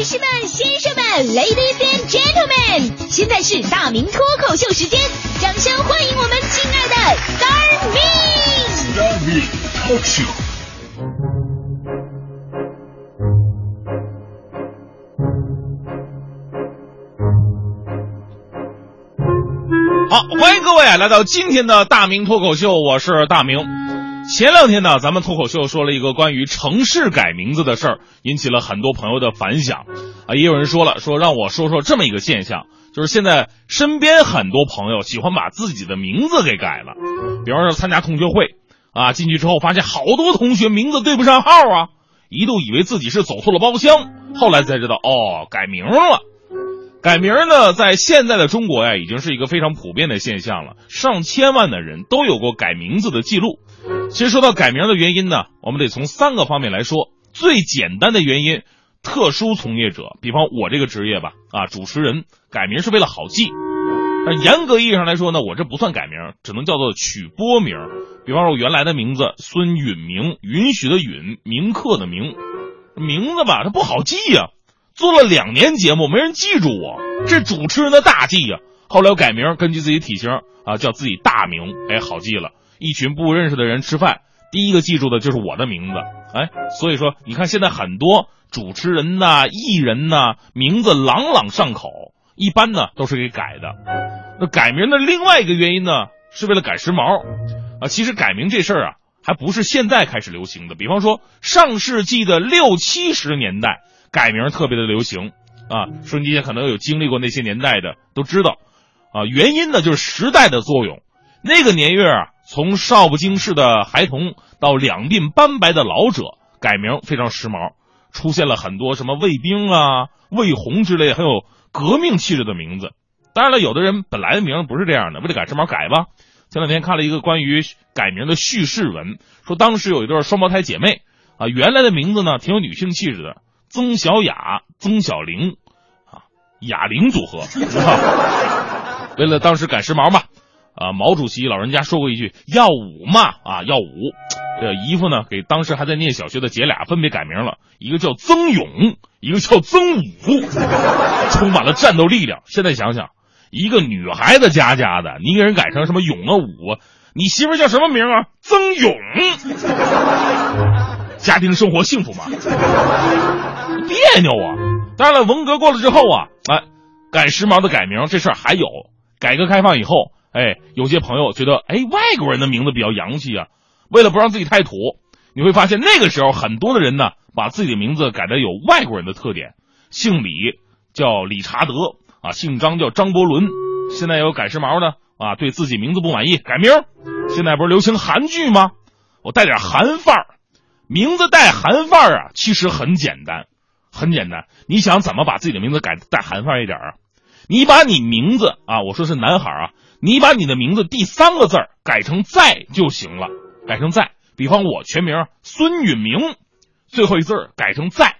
女士们、先生们，Ladies and Gentlemen，现在是大明脱口秀时间，掌声欢迎我们亲爱的 Star Me！大明脱口秀。好，欢迎各位啊，来到今天的大明脱口秀，我是大明。前两天呢，咱们脱口秀说了一个关于城市改名字的事儿，引起了很多朋友的反响啊。也有人说了，说让我说说这么一个现象，就是现在身边很多朋友喜欢把自己的名字给改了。比方说参加同学会啊，进去之后发现好多同学名字对不上号啊，一度以为自己是走错了包厢，后来才知道哦，改名了。改名呢，在现在的中国呀，已经是一个非常普遍的现象了。上千万的人都有过改名字的记录。其实说到改名的原因呢，我们得从三个方面来说。最简单的原因，特殊从业者，比方我这个职业吧，啊，主持人改名是为了好记。而严格意义上来说呢，我这不算改名，只能叫做取播名。比方说，我原来的名字孙允明，允许的允，铭刻的铭，名字吧，它不好记呀。做了两年节目，没人记住我，这主持人的大忌呀。后来我改名，根据自己体型啊，叫自己大名，哎，好记了。一群不认识的人吃饭，第一个记住的就是我的名字，哎，所以说你看现在很多主持人呐、艺人呐，名字朗朗上口，一般呢都是给改的。那改名的另外一个原因呢，是为了赶时髦啊。其实改名这事儿啊，还不是现在开始流行的。比方说上世纪的六七十年代。改名特别的流行，啊，收音机前可能有经历过那些年代的都知道，啊，原因呢就是时代的作用。那个年月啊，从少不经事的孩童到两鬓斑白的老者，改名非常时髦，出现了很多什么卫兵啊、卫红之类很有革命气质的名字。当然了，有的人本来的名不是这样的，为了赶时髦改吧。前两天看了一个关于改名的叙事文，说当时有一对双胞胎姐妹，啊，原来的名字呢挺有女性气质的。曾小雅、曾小玲，啊，哑铃组合。为了当时赶时髦嘛，啊，毛主席老人家说过一句“耀武嘛”，啊，耀武。这姨夫呢，给当时还在念小学的姐俩分别改名了，一个叫曾勇，一个叫曾武，充满了战斗力量。现在想想，一个女孩子家家的，你给人改成什么勇啊武啊？你媳妇叫什么名啊？曾勇。家庭生活幸福吗？别扭啊！当然了，文革过了之后啊，哎，赶时髦的改名这事儿还有。改革开放以后，哎，有些朋友觉得，哎，外国人的名字比较洋气啊。为了不让自己太土，你会发现那个时候很多的人呢，把自己的名字改的有外国人的特点。姓李叫理查德啊，姓张叫张伯伦。现在有改时髦的啊，对自己名字不满意改名。现在不是流行韩剧吗？我带点韩范儿。名字带韩范儿啊，其实很简单，很简单。你想怎么把自己的名字改带韩范儿一点啊？你把你名字啊，我说是男孩啊，你把你的名字第三个字儿改成在就行了，改成在。比方我全名孙允明，最后一字儿改成在，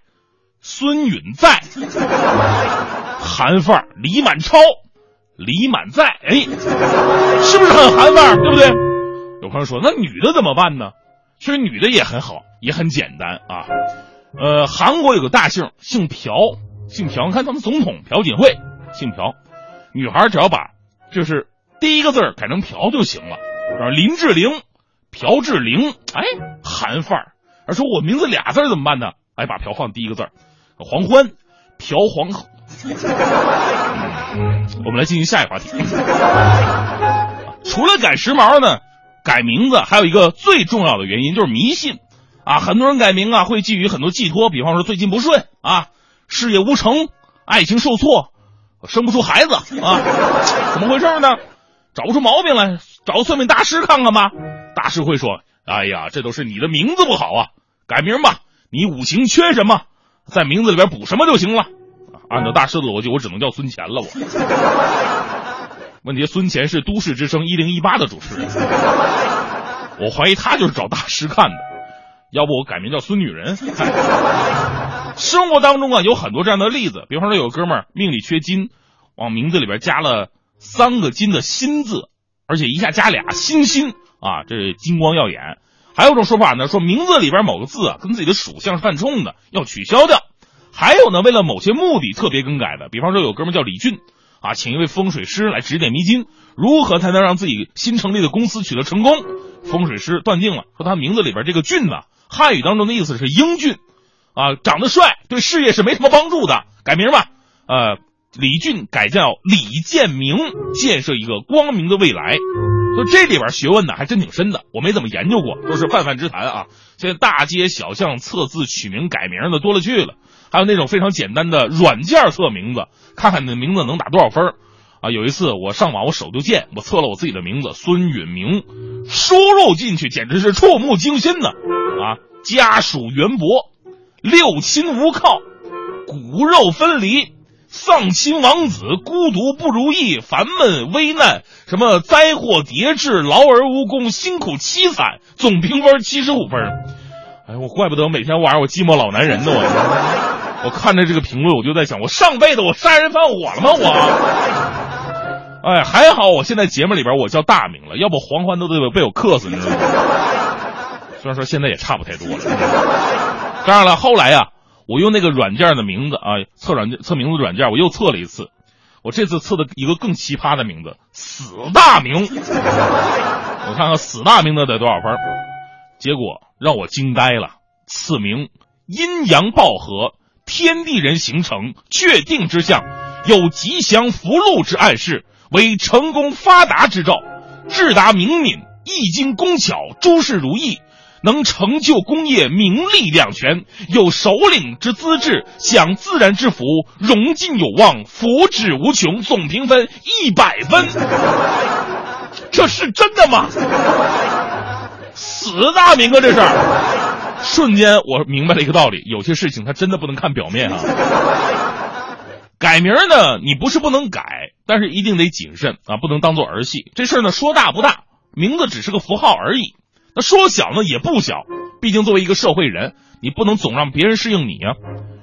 孙允在，韩范儿李满超，李满在，哎，是不是很韩范儿？对不对？有朋友说，那女的怎么办呢？其实女的也很好，也很简单啊。呃，韩国有个大姓，姓朴，姓朴。你看他们总统朴槿惠，姓朴。女孩只要把就是第一个字改成朴就行了。然后林志玲，朴志玲，哎，韩范儿。而说我名字俩字怎么办呢？哎，把朴放第一个字黄欢，朴黄。我们来进行下一话题。除了赶时髦呢？改名字还有一个最重要的原因就是迷信，啊，很多人改名啊会寄予很多寄托，比方说最近不顺啊，事业无成，爱情受挫，生不出孩子啊，怎么回事呢？找不出毛病来，找算命大师看看吧。大师会说：“哎呀，这都是你的名字不好啊，改名吧，你五行缺什么，在名字里边补什么就行了。”按照大师的逻辑，我只能叫孙乾了，我。问题，孙乾是都市之声一零一八的主持人，我怀疑他就是找大师看的。要不我改名叫孙女人？生活当中啊，有很多这样的例子，比方说有个哥们儿命里缺金，往名字里边加了三个金的鑫字，而且一下加俩星星啊，这金光耀眼。还有种说法呢，说名字里边某个字啊跟自己的属相是犯冲的，要取消掉。还有呢，为了某些目的特别更改的，比方说有哥们叫李俊，啊，请一位风水师来指点迷津，如何才能让自己新成立的公司取得成功？风水师断定了，说他名字里边这个俊呢，汉语当中的意思是英俊，啊，长得帅，对事业是没什么帮助的，改名吧，呃，李俊改叫李建明，建设一个光明的未来。说这里边学问呢还真挺深的，我没怎么研究过，都是泛泛之谈啊。现在大街小巷测字取名改名的多了去了，还有那种非常简单的软件测名字，看看你的名字能打多少分啊。有一次我上网，我手就贱，我测了我自己的名字孙允明，输入进去简直是触目惊心呢啊！家属渊博，六亲无靠，骨肉分离。丧亲亡子，孤独不如意，烦闷危难，什么灾祸叠至，劳而无功，辛苦凄惨，总评分七十五分。哎，我怪不得每天晚上我寂寞老男人呢。我我看着这个评论，我就在想，我上辈子我杀人放火了吗？我，哎，还好我现在节目里边我叫大名了，要不黄欢都得被我克死，你知道吗？虽然说现在也差不太多了。当然了，后来呀。我用那个软件的名字啊，测软件测名字软件，我又测了一次。我这次测的一个更奇葩的名字——死大名。我看看死大名的得多少分？结果让我惊呆了。此名阴阳报合，天地人形成，确定之象，有吉祥福禄之暗示，为成功发达之兆，智达明敏，易经工巧，诸事如意。能成就功业，名利两全，有首领之资质，享自然之福，荣尽有望，福祉无穷，总评分一百分。这是真的吗？死大明啊！这是。瞬间我明白了一个道理：有些事情它真的不能看表面啊。改名呢，你不是不能改，但是一定得谨慎啊，不能当做儿戏。这事儿呢，说大不大，名字只是个符号而已。那说小呢也不小，毕竟作为一个社会人，你不能总让别人适应你啊。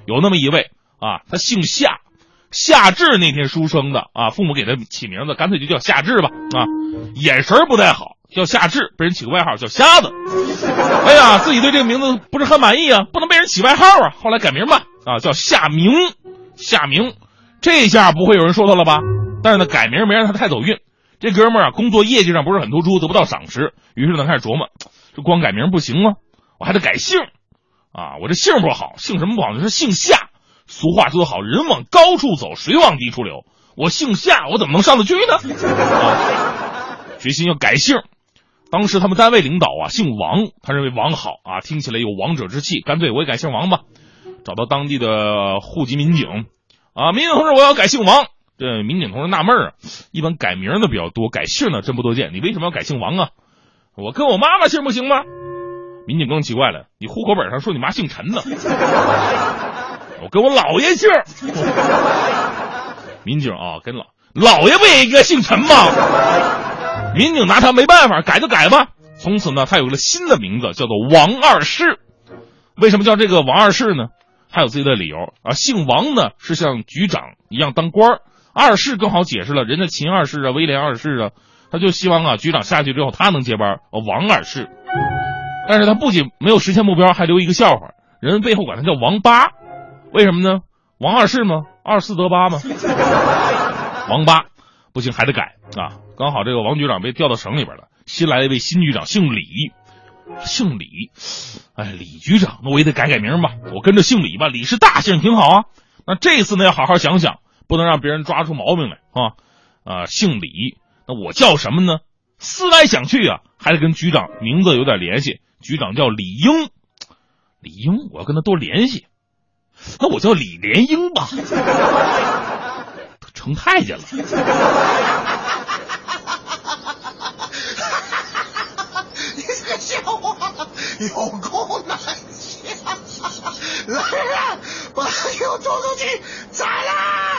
有那么一位啊，他姓夏，夏至那天出生的啊，父母给他起名字，干脆就叫夏至吧啊。眼神不太好，叫夏至，被人起个外号叫瞎子。哎呀，自己对这个名字不是很满意啊，不能被人起外号啊。后来改名吧啊，叫夏明，夏明，这下不会有人说他了吧？但是呢，改名没让他太走运。这哥们儿啊，工作业绩上不是很突出，得不到赏识。于是呢，开始琢磨，这光改名不行吗，我还得改姓啊。我这姓不好，姓什么不好？就是姓夏。俗话说得好，人往高处走，水往低处流。我姓夏，我怎么能上得去呢？啊，决心要改姓。当时他们单位领导啊，姓王，他认为王好啊，听起来有王者之气，干脆我也改姓王吧。找到当地的户籍民警啊，民警同志，我要改姓王。这民警同志纳闷啊，一般改名的比较多，改姓的真不多见。你为什么要改姓王啊？我跟我妈妈姓不行吗？民警更奇怪了，你户口本上说你妈姓陈呢。我跟我姥爷姓。民警啊，跟老姥爷不也应该姓陈吗？民警拿他没办法，改就改吧。从此呢，他有了新的名字，叫做王二世。为什么叫这个王二世呢？他有自己的理由啊。姓王呢，是像局长一样当官儿。二世更好解释了，人家秦二世啊，威廉二世啊，他就希望啊，局长下去之后他能接班，王二世。但是他不仅没有实现目标，还留一个笑话，人背后管他叫王八，为什么呢？王二世吗？二四得八吗？王八，不行还得改啊！刚好这个王局长被调到省里边了，新来一位新局长，姓李，姓李，哎，李局长，那我也得改改名吧，我跟着姓李吧，李是大姓，挺好啊。那这次呢，要好好想想。不能让别人抓出毛病来啊！啊，姓李，那我叫什么呢？思来想去啊，还得跟局长名字有点联系。局长叫李英，李英，我要跟他多联系。那我叫李连英吧，成太监了。你这个笑话有够难笑！来人，把他给我拖出去斩了！